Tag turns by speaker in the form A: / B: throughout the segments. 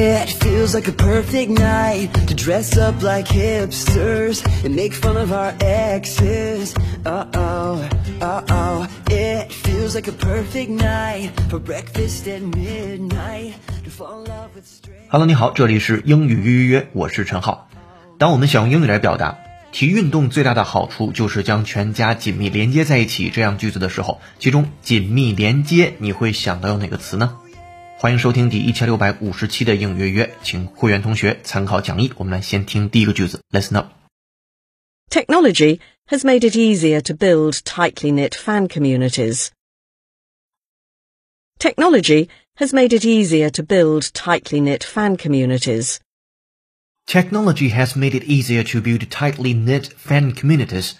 A: It feels like a perfect night to dress up like hipsters and make fun of our exes. Uh oh, uh oh. It feels like a perfect night for breakfast at midnight to fall in love with strangers.
B: Hello，你好，这里是英语约约约，我是陈浩。当我们想用英语来表达体育运动最大的好处就是将全家紧密连接在一起这样句子的时候，其中紧密连接你会想到有哪个词呢？欢迎收听第一千六百五十期的英语约约，请会员同学参考讲义。我们来先听第一个句子，Listen up.
C: Technology has made it easier to build tightly knit fan communities. Technology has made it easier to build tightly knit fan communities.
B: Technology has made it easier to build tightly knit fan communities.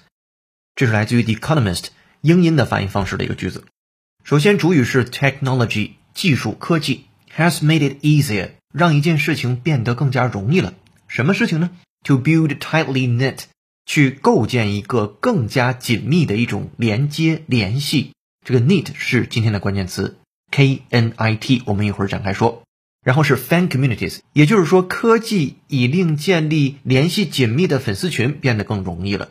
B: 这是来自于《The Economist》英音的发音方式的一个句子。首先，主语是 technology。技术、科技，has made it easier，让一件事情变得更加容易了。什么事情呢？To build tightly knit，去构建一个更加紧密的一种连接、联系。这个 knit 是今天的关键词，K N I T，我们一会儿展开说。然后是 fan communities，也就是说，科技已令建立联系紧密的粉丝群变得更容易了。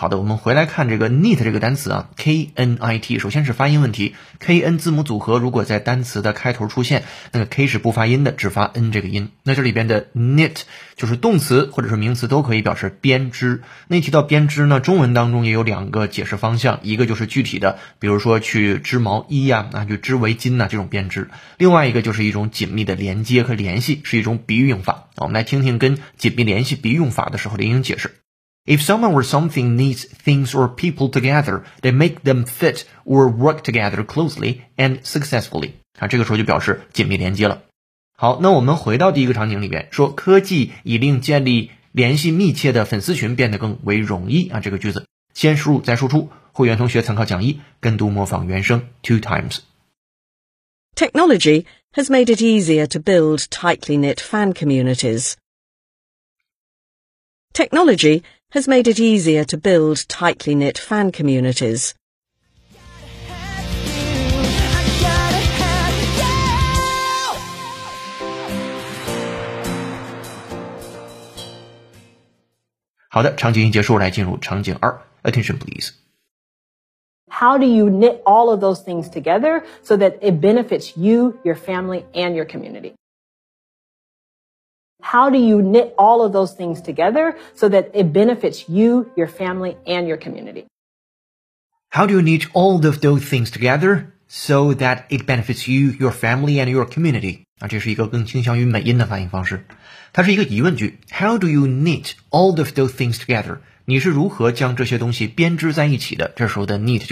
B: 好的，我们回来看这个 knit 这个单词啊，K N I T，首先是发音问题，K N 字母组合如果在单词的开头出现，那个 K 是不发音的，只发 N 这个音。那这里边的 knit 就是动词或者是名词都可以表示编织。那提到编织呢，中文当中也有两个解释方向，一个就是具体的，比如说去织毛衣呀、啊，就织围巾呐、这种编织；另外一个就是一种紧密的连接和联系，是一种比喻用法。我们来听听跟紧密联系比喻用法的时候的英语解释。If someone or something needs things or people together, they make them fit or work together closely and successfully。啊，这个时候就表示紧密连接了。好，那我们回到第一个场景里边，说科技已令建立联系密切的粉丝群变得更为容易啊。这个句子先输入再输出，会员同学参考讲义跟读模仿原声 two times。
C: Technology has made it easier to build tightly knit fan communities. Technology has made it easier to build tightly knit fan communities.
B: Attention, please.
D: How do you knit all of those things together so that it benefits you, your family, and your community? How do you knit all of those things together so that it benefits you, your family, and your community?
B: How do you knit all of those things together so that it benefits you, your family, and your community？啊，这是一个更倾向于美音的翻译方式。它是一个疑问句。How do you knit all of those things together？你是如何将这些东西编织在一起的？这时候的 knit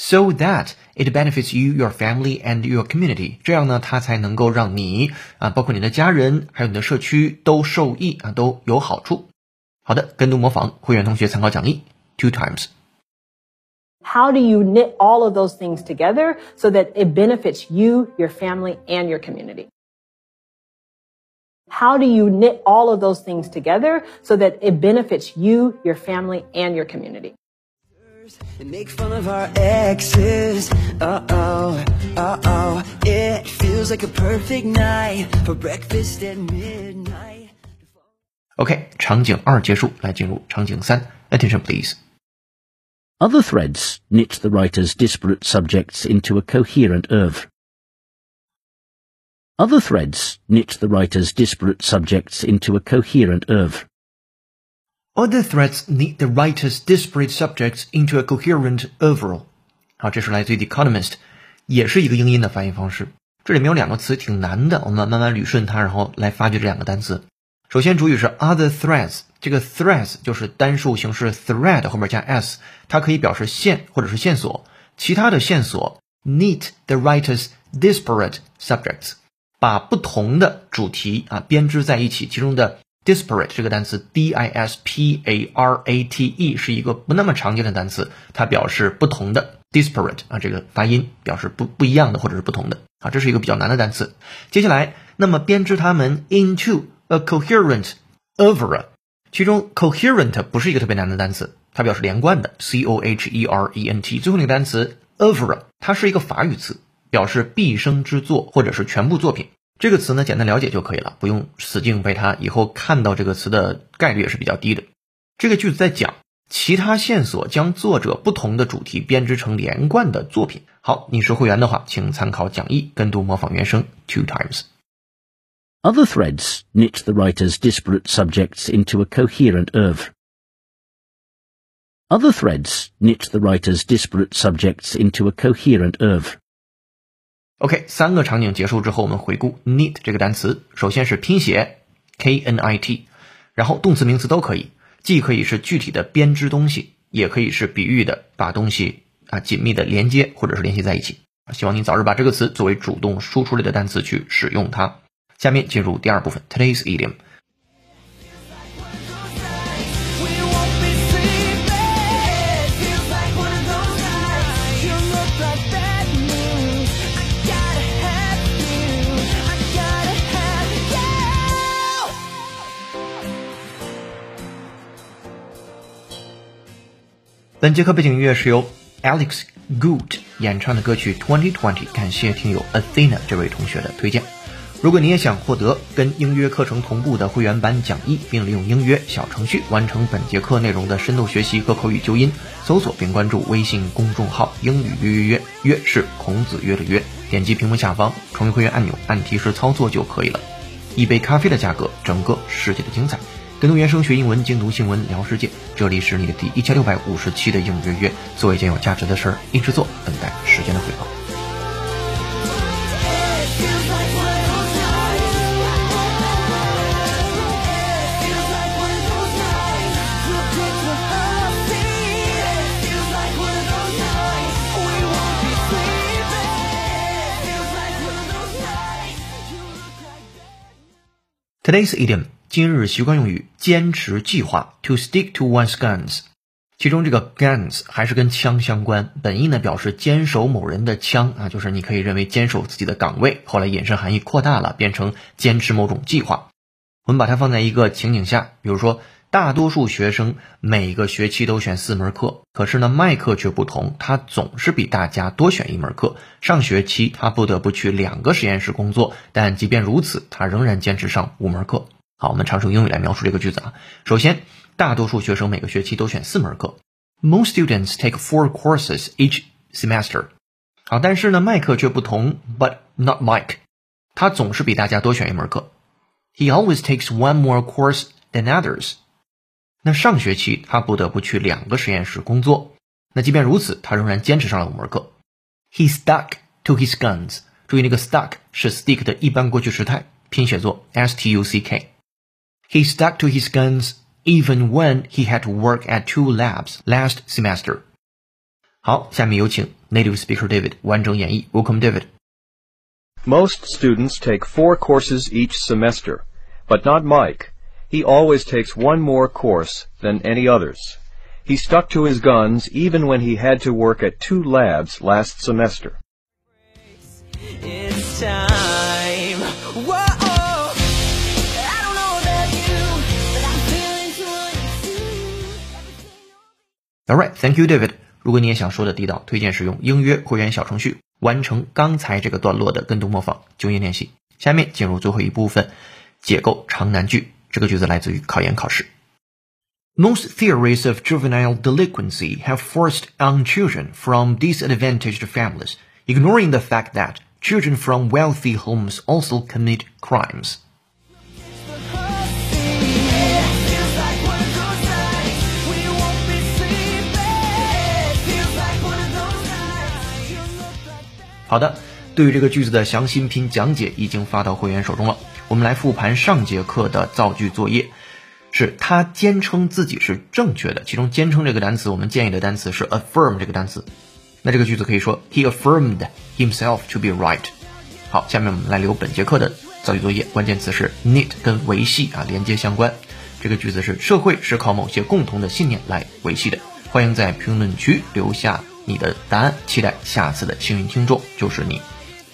B: so that it benefits you, your family, and your community。这样呢，它才能够让你啊，包括你的家人，还有你的社区都受益啊，都有好处。好的，跟读模仿，会员同学参考讲义，two times。
D: How do you knit all of those things together so that it benefits you, your family, and your community? How do you knit all of those things together so that it benefits you, your family, and your community?
A: and make fun of our exes. Uh oh, uh oh. It feels like a perfect night for breakfast at midnight.
B: Okay, Okay，场景二结束，来进入场景三。Attention, please.
E: Other threads knit the writer's disparate subjects into a coherent oeuvre. Other threads knit the writer's disparate subjects into a coherent oeuvre.
B: Other threads knit the writer's disparate subjects into a coherent overall。好，这是来自于《The Economist》，也是一个英音的发音方式。这里面有两个词挺难的，我们慢慢捋顺它，然后来发掘这两个单词。首先，主语是 other threads，这个 threads 就是单数形式 thread 后面加 s，它可以表示线或者是线索。其他的线索 knit the writer's disparate subjects，把不同的主题啊编织在一起，其中的 disparate 这个单词 d i s p a r a t e 是一个不那么常见的单词，它表示不同的 disparate 啊，这个发音表示不不一样的或者是不同的啊，这是一个比较难的单词。接下来，那么编织它们 into a coherent over，其中 coherent 不是一个特别难的单词，它表示连贯的 c o h e r e n t。最后那个单词 over，它是一个法语词。表示毕生之作或者是全部作品。这个词呢，简单了解就可以了，不用死记硬背它。以后看到这个词的概率也是比较低的。这个句子在讲其他线索将作者不同的主题编织成连贯的作品。好，你是会员的话，请参考讲义跟读模仿原声 two times。
E: Other threads knit the writer's disparate subjects into a coherent oeuvre. Other threads knit the writer's disparate subjects into a coherent oeuvre.
B: OK，三个场景结束之后，我们回顾 knit 这个单词。首先是拼写 k n i t，然后动词名词都可以，既可以是具体的编织东西，也可以是比喻的把东西啊紧密的连接或者是联系在一起。希望你早日把这个词作为主动输出类的单词去使用它。下面进入第二部分，Today's idiom。本节课背景音乐是由 Alex Good 演唱的歌曲 Twenty Twenty，感谢听友 Athena 这位同学的推荐。如果你也想获得跟英约课程同步的会员版讲义，并利用英约小程序完成本节课内容的深度学习和口语纠音，搜索并关注微信公众号“英语约约约”，约是孔子约的约，点击屏幕下方成为会员按钮，按提示操作就可以了。一杯咖啡的价格，整个世界的精彩。跟读原声学英文，精读新闻聊世界。这里是你的第一千六百五十期的英语约月，做一件有价值的事儿，一直做，等待时间的回报。Today's idiom 今日习惯用语坚持计划 to stick to one's guns，其中这个 guns 还是跟枪相关，本意呢表示坚守某人的枪啊，就是你可以认为坚守自己的岗位，后来引申含义扩大了，变成坚持某种计划。我们把它放在一个情景下，比如说。大多数学生每个学期都选四门课，可是呢，麦克却不同，他总是比大家多选一门课。上学期他不得不去两个实验室工作，但即便如此，他仍然坚持上五门课。好，我们常用英语来描述这个句子啊。首先，大多数学生每个学期都选四门课，Most students take four courses each semester。好，但是呢，麦克却不同，But not Mike，他总是比大家多选一门课。He always takes one more course than others。那上学期他不得不去两个实验室工作，那即便如此，他仍然坚持上了五门课。He stuck to his guns。注意那个 stuck 是 stick 的一般过去时态，拼写作 s t u c k。he stuck to his guns even when he had to work at two labs last semester. speaker David David.
F: Most students take four courses each semester, but not Mike. He always takes one more course than any others. He stuck to his guns even when he had to work at two labs last semester.
A: It's time.
B: Alright, thank you, David. David。如果你也想说的地道，推荐使用英约会员小程序完成刚才这个段落的跟读模仿、纠音练习。下面进入最后一部分，解构长难句。这个句子来自于考研考试。Most theories of juvenile delinquency have forced on children from disadvantaged families, ignoring the fact that children from wealthy homes also commit crimes. 好的，对于这个句子的详细拼讲解已经发到会员手中了。我们来复盘上节课的造句作业，是他坚称自己是正确的。其中“坚称”这个单词，我们建议的单词是 affirm 这个单词。那这个句子可以说 He affirmed himself to be right。好，下面我们来留本节课的造句作业，关键词是 knit 跟维系啊连接相关。这个句子是社会是靠某些共同的信念来维系的。欢迎在评论区留下你的答案，期待下次的幸运听众就是你。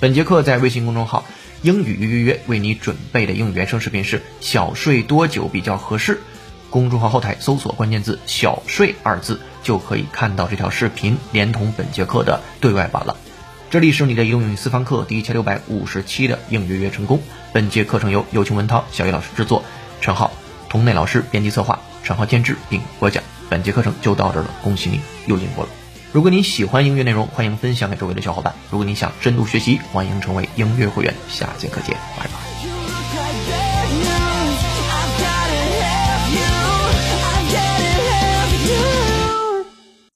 B: 本节课在微信公众号。英语约约约为你准备的英语原声视频是小睡多久比较合适？公众号后台搜索关键字“小睡”二字，就可以看到这条视频，连同本节课的对外版了。这里是你的英语私房课第一千六百五十期的应约约成功。本节课程由友情文涛、小雨老师制作，陈浩、童内老师编辑策划，陈浩监制并播讲。本节课程就到这儿了，恭喜你又进步了。如果你喜欢音乐内容，欢迎分享给周围的小伙伴。如果你想深度学习，欢迎成为音乐会员。下节课见，拜拜。